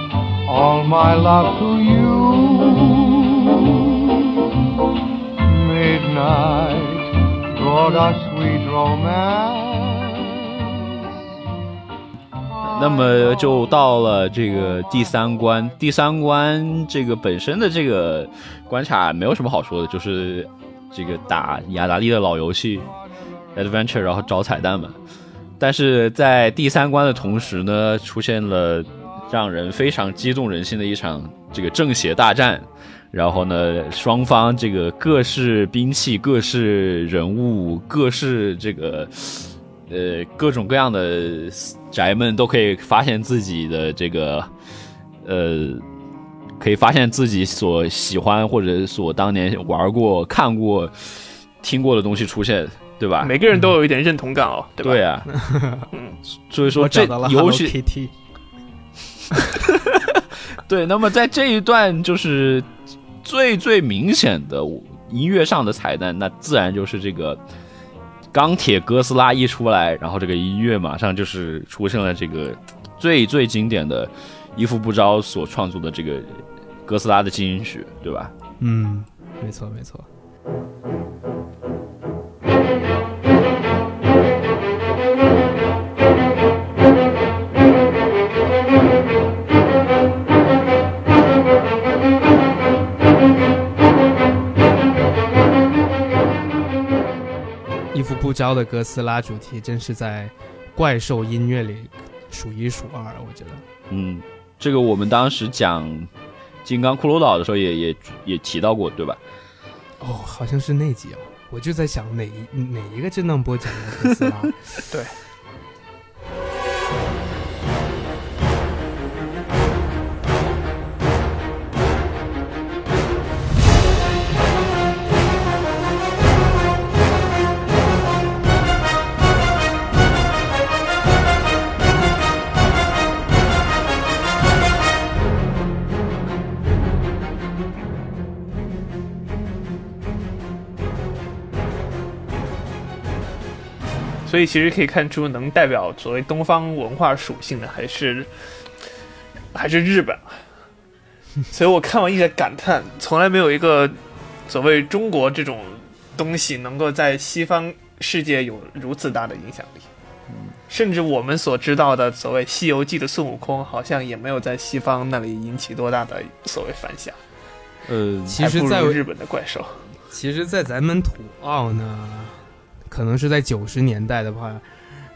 all my love to you. Midnight brought us sweet romance. 那么就到了这个第三关，第三关这个本身的这个关卡没有什么好说的，就是这个打雅达利的老游戏 Adventure，然后找彩蛋嘛。但是在第三关的同时呢，出现了让人非常激动人心的一场这个正邪大战。然后呢，双方这个各式兵器、各式人物、各式这个呃各种各样的宅们都可以发现自己的这个呃，可以发现自己所喜欢或者所当年玩过、看过、听过的东西出现，对吧？每个人都有一点认同感哦，对吧？对啊，*laughs* 所以说这找到了 Hello 尤其 Kitty，*laughs* 对，那么在这一段就是最最明显的音乐上的彩蛋，那自然就是这个钢铁哥斯拉一出来，然后这个音乐马上就是出现了这个最最经典的伊夫不招所创作的这个哥斯拉的进行曲，对吧？嗯，没错没错。一夫不交的哥斯拉主题真是在怪兽音乐里数一数二，我觉得。嗯，这个我们当时讲金刚骷髅岛的时候也也也提到过，对吧？哦，好像是那集哦，我就在想哪一哪一个震荡波讲的哥斯拉。*laughs* 对。所以其实可以看出，能代表所谓东方文化属性的还是还是日本。*laughs* 所以我看完一直在感叹，从来没有一个所谓中国这种东西能够在西方世界有如此大的影响力。甚至我们所知道的所谓《西游记》的孙悟空，好像也没有在西方那里引起多大的所谓反响，呃，其实在日本的怪兽。其实，在咱们土澳呢，可能是在九十年代的话，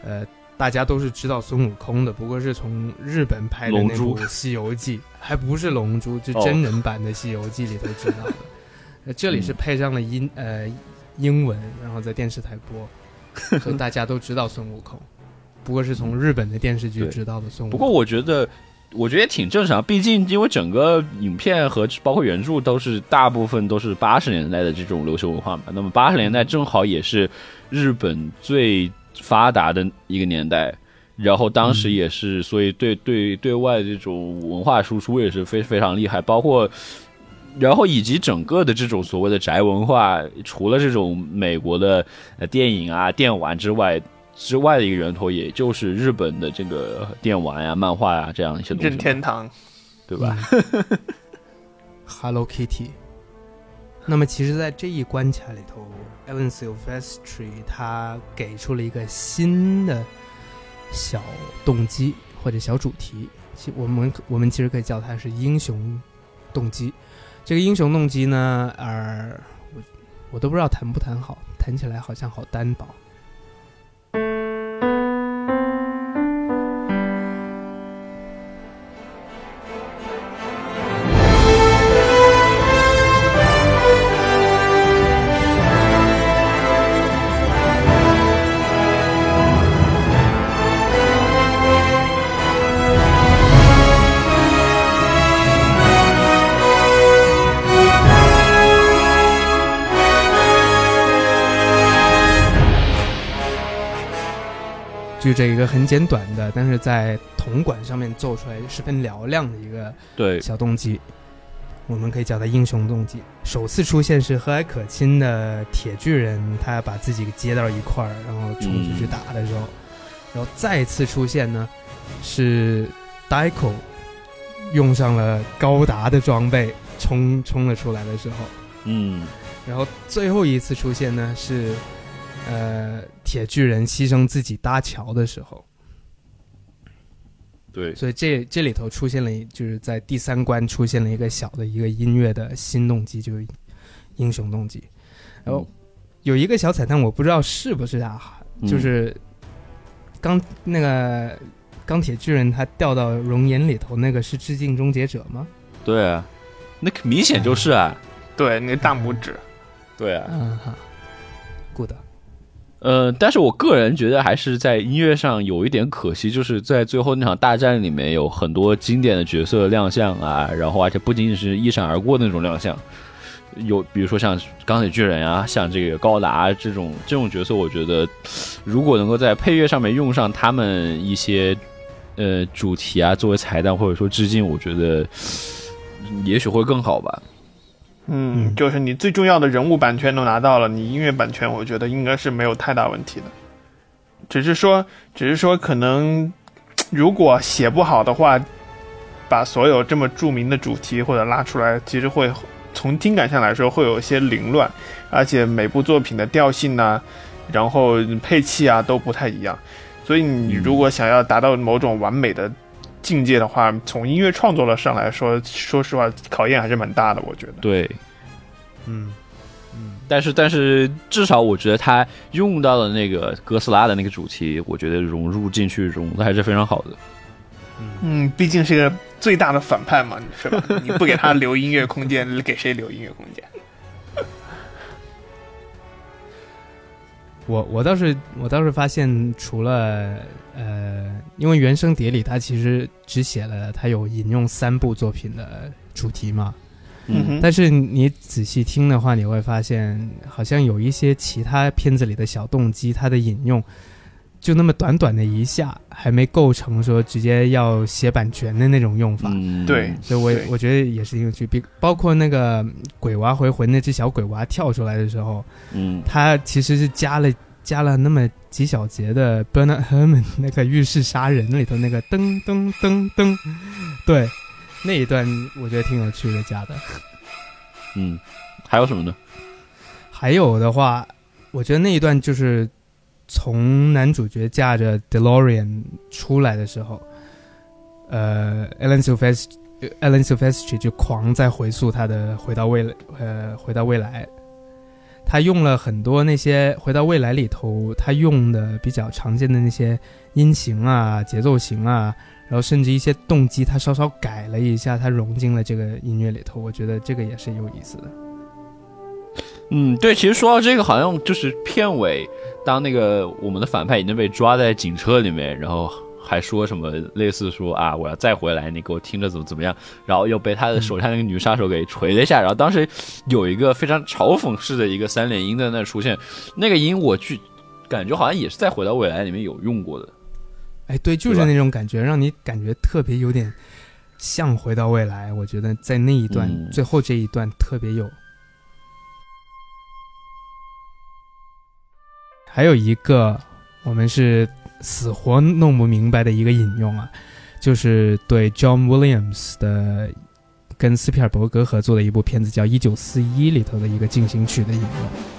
呃，大家都是知道孙悟空的，不过是从日本拍的那部《西游记》，还不是龙珠，就哦真人版的《西游记》里头知道的。*laughs* 呃这里是配上了英呃英文，然后在电视台播，*laughs* 所以大家都知道孙悟空。不过是从日本的电视剧知道的孙悟空。不过我觉得，我觉得也挺正常，毕竟因为整个影片和包括原著都是大部分都是八十年代的这种流行文化嘛。那么八十年代正好也是日本最发达的一个年代，然后当时也是，所以对对对外这种文化输出也是非非常厉害，包括。然后以及整个的这种所谓的宅文化，除了这种美国的呃电影啊、电玩之外之外的一个源头，也就是日本的这个电玩呀、漫画呀这样一些东西任，天堂，对吧？*laughs* Hello Kitty。那么其实，在这一关卡里头 e v a n Silvestri 他给出了一个新的小动机或者小主题，其我们我们其实可以叫它是英雄动机。这个英雄动机呢，呃，我我都不知道谈不谈好，谈起来好像好单薄。就这一个很简短的，但是在铜管上面奏出来十分嘹亮的一个对，小动机，我们可以叫它英雄动机。首次出现是和蔼可亲的铁巨人，他把自己给接到一块儿，然后冲出去打的时候，然后再次出现呢，是 Daiko 用上了高达的装备冲冲了出来的时候，嗯，然后最后一次出现呢是，呃，铁巨人牺牲自己搭桥的时候。对，所以这这里头出现了一，就是在第三关出现了一个小的一个音乐的新动机，就是英雄动机。然后有一个小彩蛋，我不知道是不是啊，嗯。就是钢那个钢铁巨人他掉到熔岩里头，那个是致敬终结者吗？对啊，那可明显就是啊，对，那大拇指，对啊，嗯哈，good。呃，但是我个人觉得还是在音乐上有一点可惜，就是在最后那场大战里面有很多经典的角色亮相啊，然后而且不仅仅是一闪而过那种亮相，有比如说像钢铁巨人啊，像这个高达这种这种角色，我觉得如果能够在配乐上面用上他们一些呃主题啊作为彩蛋或者说致敬，我觉得也许会更好吧。嗯，嗯就是你最重要的人物版权都拿到了，你音乐版权我觉得应该是没有太大问题的。只是说，只是说可能 *tsk* 如果写不好的话，把所有这么著名的主题或者拉出来，其实会从听感上来说会有一些凌乱，而且每部作品的调性呢、然后配器啊都不太一样。所以你如果想要达到某种完美的境界的话，从音乐创作的上来说，说实话考验还是蛮大的，我觉得。对，嗯嗯，但是但是至少我觉得他用到了那个哥斯拉的那个主题，我觉得融入进去融的还是非常好的。嗯，毕竟是个最大的反派嘛，是吧？你不给他留音乐空间，*laughs* 给谁留音乐空间？我我倒是我倒是发现，除了呃，因为原声碟里它其实只写了它有引用三部作品的主题嘛，嗯哼，但是你仔细听的话，你会发现好像有一些其他片子里的小动机，它的引用就那么短短的一下，还没构成说直接要写版权的那种用法。嗯，对所以我对我觉得也是有趣，比包括那个鬼娃回魂那只小鬼娃跳出来的时候，嗯，它其实是加了加了那么几小节的 Bernard Herrmann 那个浴室杀人里头那个噔噔噔噔，对，那一段我觉得挺有趣的加的。嗯，还有什么呢？还有的话，我觉得那一段就是从男主角驾着 DeLorean 出来的时候，呃，Alan Silvestri Alan Silvestri 就狂在回溯他的回到未来，呃，回到未来。他用了很多那些回到未来里头他用的比较常见的那些音型啊、节奏型啊，然后甚至一些动机，他稍稍改了一下，他融进了这个音乐里头。我觉得这个也是有意思的。嗯，对，其实说到这个，好像就是片尾，当那个我们的反派已经被抓在警车里面，然后还说什么类似说啊，我要再回来，你给我听着怎么怎么样，然后又被他的手下那个女杀手给锤了一下，然后当时有一个非常嘲讽式的一个三连音在那出现，那个音我去感觉好像也是在《回到未来》里面有用过的。哎，对，就是那种感觉，让你感觉特别有点像《回到未来》，我觉得在那一段、嗯最后这一段特别有。还有一个我们是死活弄不明白的一个引用啊，就是对 John Williams 的跟斯皮尔伯格合作的一部片子叫《一九四一》里头的一个进行曲的引用。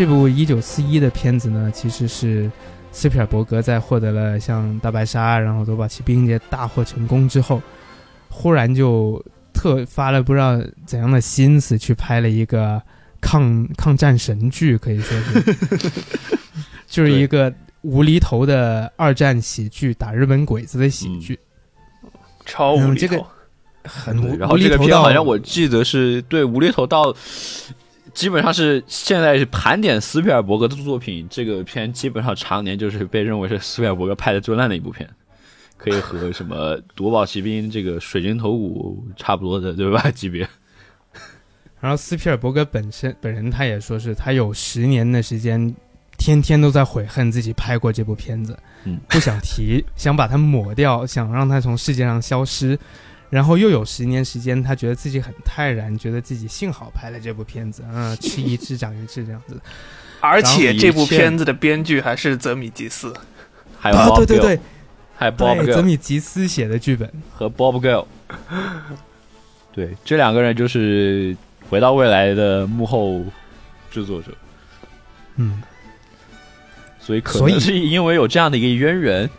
这部一九四一的片子呢，其实是斯皮尔伯格在获得了像《大白鲨》然后《夺宝奇兵》这些大获成功之后，忽然就特发了不知道怎样的心思去拍了一个抗抗战神剧，可以说是，*laughs* 就是一个无厘头的二战喜剧，打日本鬼子的喜剧，超无厘头。嗯这个很无对然后这个无厘头到片好像我记得是对无厘头到，基本上是现在是盘点斯皮尔伯格的作品，这个片基本上常年就是被认为是斯皮尔伯格拍的最烂的一部片，可以和什么《夺宝奇兵》这个水晶头骨差不多的，对吧？*laughs* 级别。然后斯皮尔伯格本身本人他也说是他有十年的时间，天天都在悔恨自己拍过这部片子，嗯 *laughs* 不想提，想把它抹掉，想让它从世界上消失。然后又有十年时间，他觉得自己很泰然，觉得自己幸好拍了这部片子，嗯，*laughs* 吃一堑长一智这样子。而且这部片子的编剧还是泽米吉斯，还有啊，对对对。还有 Bob，泽米吉斯写的剧本，和 Bob Gale。*laughs* 对，这两个人就是《回到未来》的幕后制作者，嗯，所以可所以能是因为有这样的一个渊源，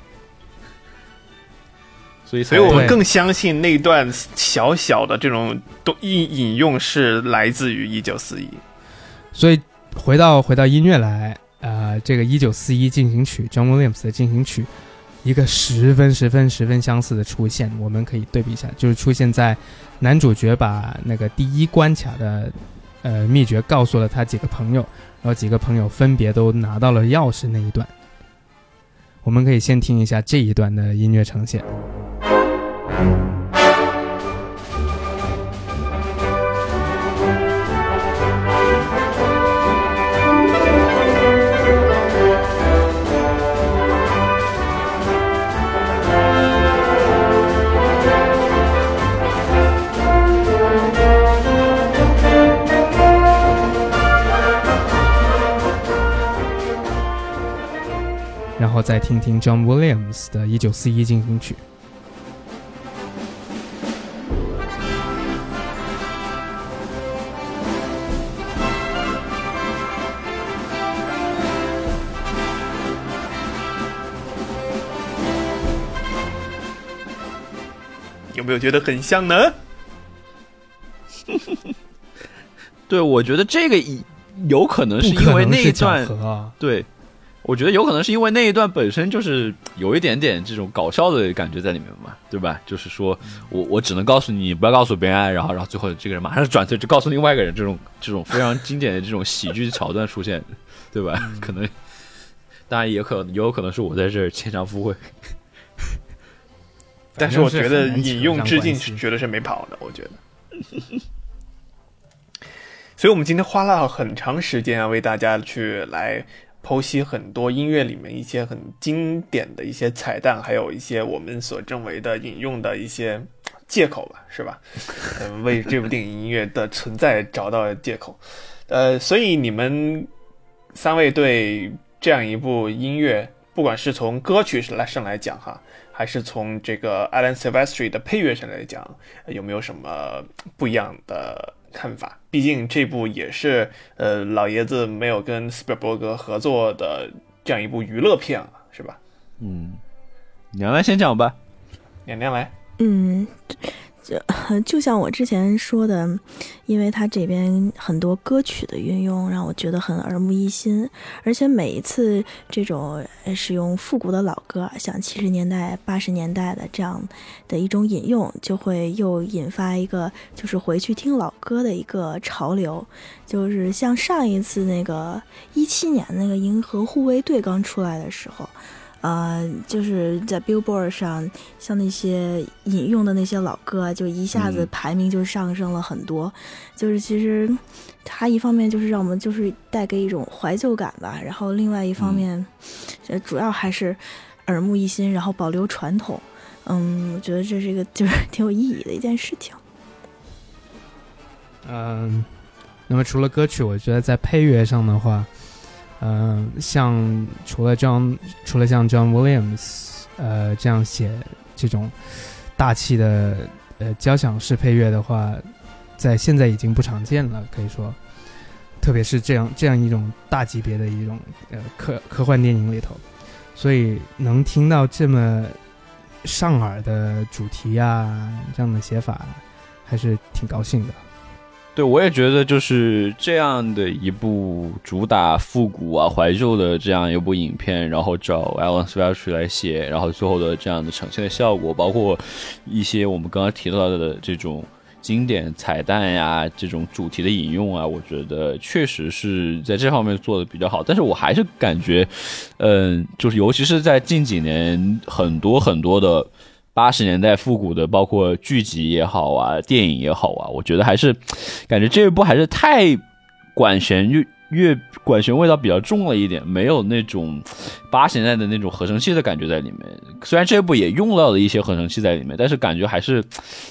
所以所以我们更相信那段小小的这种都引引用是来自于一九四一。所以回到回到音乐来，呃，这个一九四一进行曲，John Williams 的进行曲，一个十分十分十分相似的出现，我们可以对比一下，就是出现在男主角把那个第一关卡的呃秘诀告诉了他几个朋友，然后几个朋友分别都拿到了钥匙那一段。我们可以先听一下这一段的音乐呈现。然后再听听 John Williams 的《一九四一进行曲》。没有觉得很像呢？*laughs* 对，我觉得这个以有可能是因为那一段，啊！对，我觉得有可能是因为那一段本身就是有一点点这种搞笑的感觉在里面嘛，对吧？就是说我我只能告诉你，不要告诉别人，然后然后最后这个人马上转头就告诉另外一个人，这种这种非常经典的这种喜剧桥段出现，对吧？可能，当然也可能也有可能是我在这儿牵强附会。但是我觉得引用致敬是绝对是没跑的，我觉得。*laughs* 所以我们今天花了很长时间啊，为大家去来剖析很多音乐里面一些很经典的一些彩蛋，还有一些我们所认为的引用的一些借口吧，是吧？嗯，*laughs* 为这部电影音乐的存在找到借口。呃，所以你们三位对这样一部音乐，不管是从歌曲来上来讲哈，还是从这个 Alan Silvestri 的配乐上来讲，呃有没有什么不一样的看法？毕竟这部也是呃老爷子没有跟斯皮尔伯格合作的这样一部娱乐片啊，是吧？嗯，娘娘先讲吧。娘娘来，嗯，*laughs* 就像我之前说的，因为他这边很多歌曲的运用让我觉得很耳目一新，而且每一次这种使用复古的老歌，像七十年代、八十年代的这样的一种引用，就会又引发一个就是回去听老歌的一个潮流。就是像上一次那个一七年那个银河护卫队刚出来的时候。呃，就是在 Billboard 上，像那些引用的那些老歌，就一下子排名就上升了很多。就是其实它一方面就是让我们就是带给一种怀旧感吧，然后另外一方面，主要还是耳目一新，然后保留传统。嗯，我觉得这是一个就是 *laughs* 挺有意义的一件事情。嗯，那么除了歌曲，我觉得在配乐上的话。嗯，像除了 John，除了像 John Williams，呃，这样写这种大气的呃交响式配乐的话，在现在已经不常见了，可以说，特别是这样这样一种大级别的一种呃科科幻电影里头，所以能听到这么上耳的主题啊，这样的写法，还是挺高兴的。对，我也觉得就是这样的一部主打复古啊、怀旧的这样一部影片，然后找 Alan Silvestri 来写，然后最后的这样的呈现的效果，包括一些我们刚刚提到的这种经典彩蛋呀、这种主题的引用啊，我觉得确实是在这方面做的比较好。但是我还是感觉，嗯，就是尤其是在近几年，很多很多的。八十年代复古的，包括剧集也好啊，电影也好啊，我觉得还是感觉这一部还是太管弦乐乐管弦味道比较重了一点，没有那种八十年代的那种合成器的感觉在里面。虽然这一部也用到了一些合成器在里面，但是感觉还是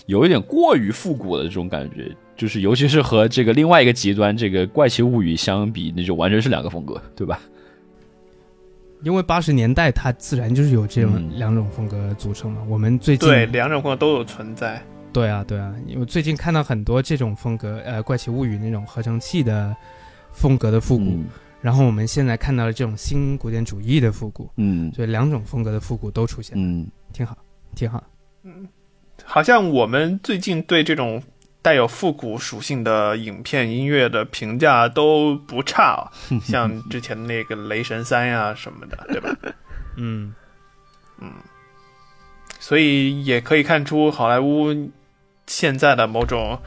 有一点过于复古的这种感觉，就是尤其是和这个另外一个极端这个怪奇物语相比，那就完全是两个风格，对吧？因为八十年代它自然就是有这种两种风格组成嘛。我们最近对两种风格都有存在。对啊，对啊，因为最近看到很多这种风格，呃，怪奇物语那种合成器的风格的复古，然后我们现在看到了这种新古典主义的复古，嗯，所以两种风格的复古都出现，嗯，挺好，挺好。嗯，好像我们最近对这种。带有复古属性的影片音乐的评价都不差，*laughs* 像之前那个《雷神三》呀什么的，*laughs* 对吧？嗯嗯，所以也可以看出好莱坞现在的某种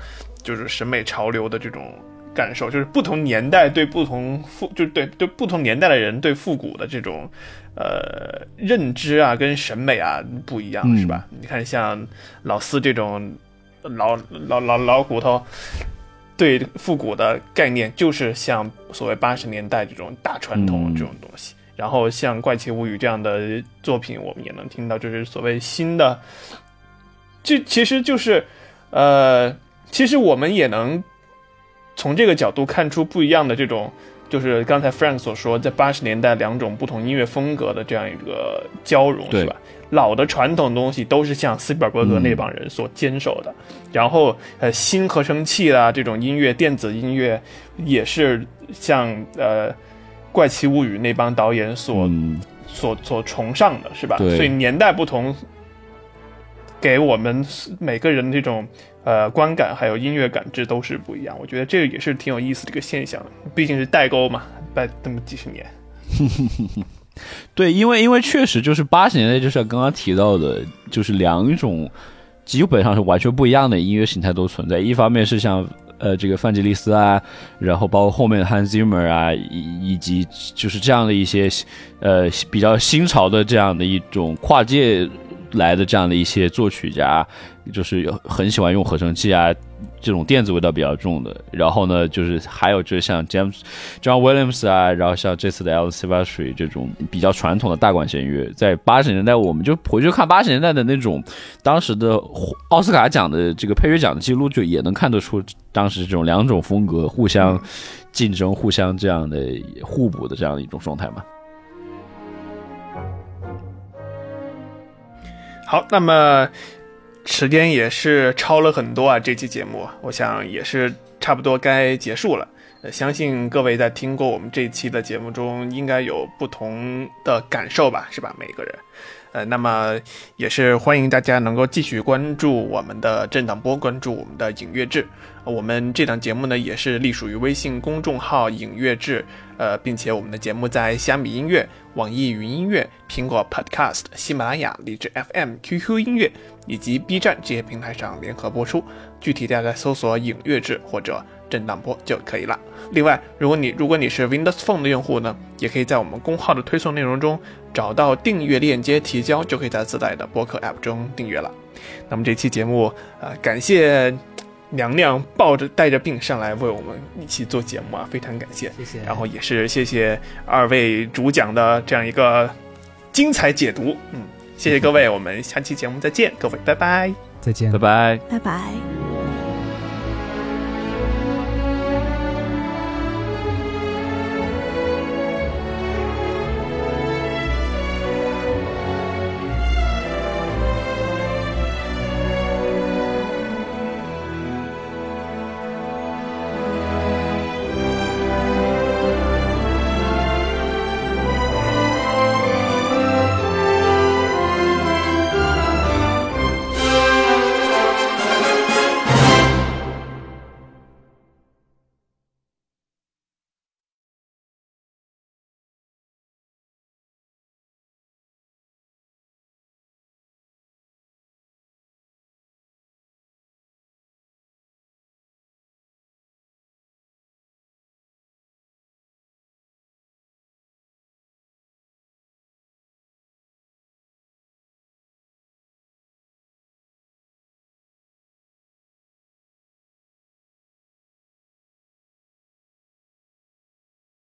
就是审美潮流的这种感受，就是不同年代对不同复，就对对不同年代的人对复古的这种呃认知啊跟审美啊不一样，是吧？你看像老四这种。老老老老骨头对复古的概念，就是像所谓八十年代这种大传统这种东西。然后像《怪奇物语》这样的作品，我们也能听到，就是所谓新的。这其实就是，呃，其实我们也能从这个角度看出不一样的这种，就是刚才 Frank 所说，在八十年代两种不同音乐风格的这样一个交融，是吧？老的传统东西都是像斯皮尔伯格那帮人所坚守的，然后呃新合成器啊这种音乐电子音乐也是像呃怪奇物语那帮导演所所所崇尚的是吧？所以年代不同，给我们每个人这种呃观感还有音乐感知都是不一样。我觉得这个也是挺有意思的一个现象，毕竟是代沟嘛，拜这么几十年。*laughs* 对，因为因为确实就是八十年代，就像刚刚提到的，就是两种基本上是完全不一样的音乐形态都存在。一方面是像呃这个范吉利斯啊，然后包括后面的 Hans Zimmer 啊，以以及就是这样的一些呃比较新潮的这样的一种跨界来的这样的一些作曲家，就是很喜欢用合成器啊。这种电子味道比较重的，然后呢，就是还有就是像 James John Williams 啊，然后像这次的 Alan Silvestri 这种比较传统的大管弦乐，在八十年代，我们就回去看八十年代的那种当时的奥斯卡奖的这个配乐奖的记录，就也能看得出当时这种两种风格互相竞争、互相这样的互补的这样的一种状态嘛。好，那么。时间也是超了很多啊！这期节目，我想也是差不多该结束了。呃，相信各位在听过我们这期的节目中，应该有不同的感受吧，是吧？每个人，呃，那么也是欢迎大家能够继续关注我们的震荡波，关注我们的影乐志。我们这档节目呢，也是隶属于微信公众号“影乐志”，呃，并且我们的节目在虾米音乐、网易云音乐、苹果 Podcast、喜马拉雅、荔枝 FM、QQ 音乐以及 B 站这些平台上联合播出。具体大家搜索“影乐志”或者“震荡波”就可以了。另外，如果你如果你是 Windows Phone 的用户呢，也可以在我们公号的推送内容中找到订阅链接提交，就可以在自带的播客 App 中订阅了。那么这期节目，呃，感谢娘娘抱着带着病上来为我们一起做节目啊，非常感谢。谢谢。然后也是谢谢二位主讲的这样一个精彩解读，嗯，谢谢各位，我们下期节目再见，各位拜拜。再见拜。拜。拜拜。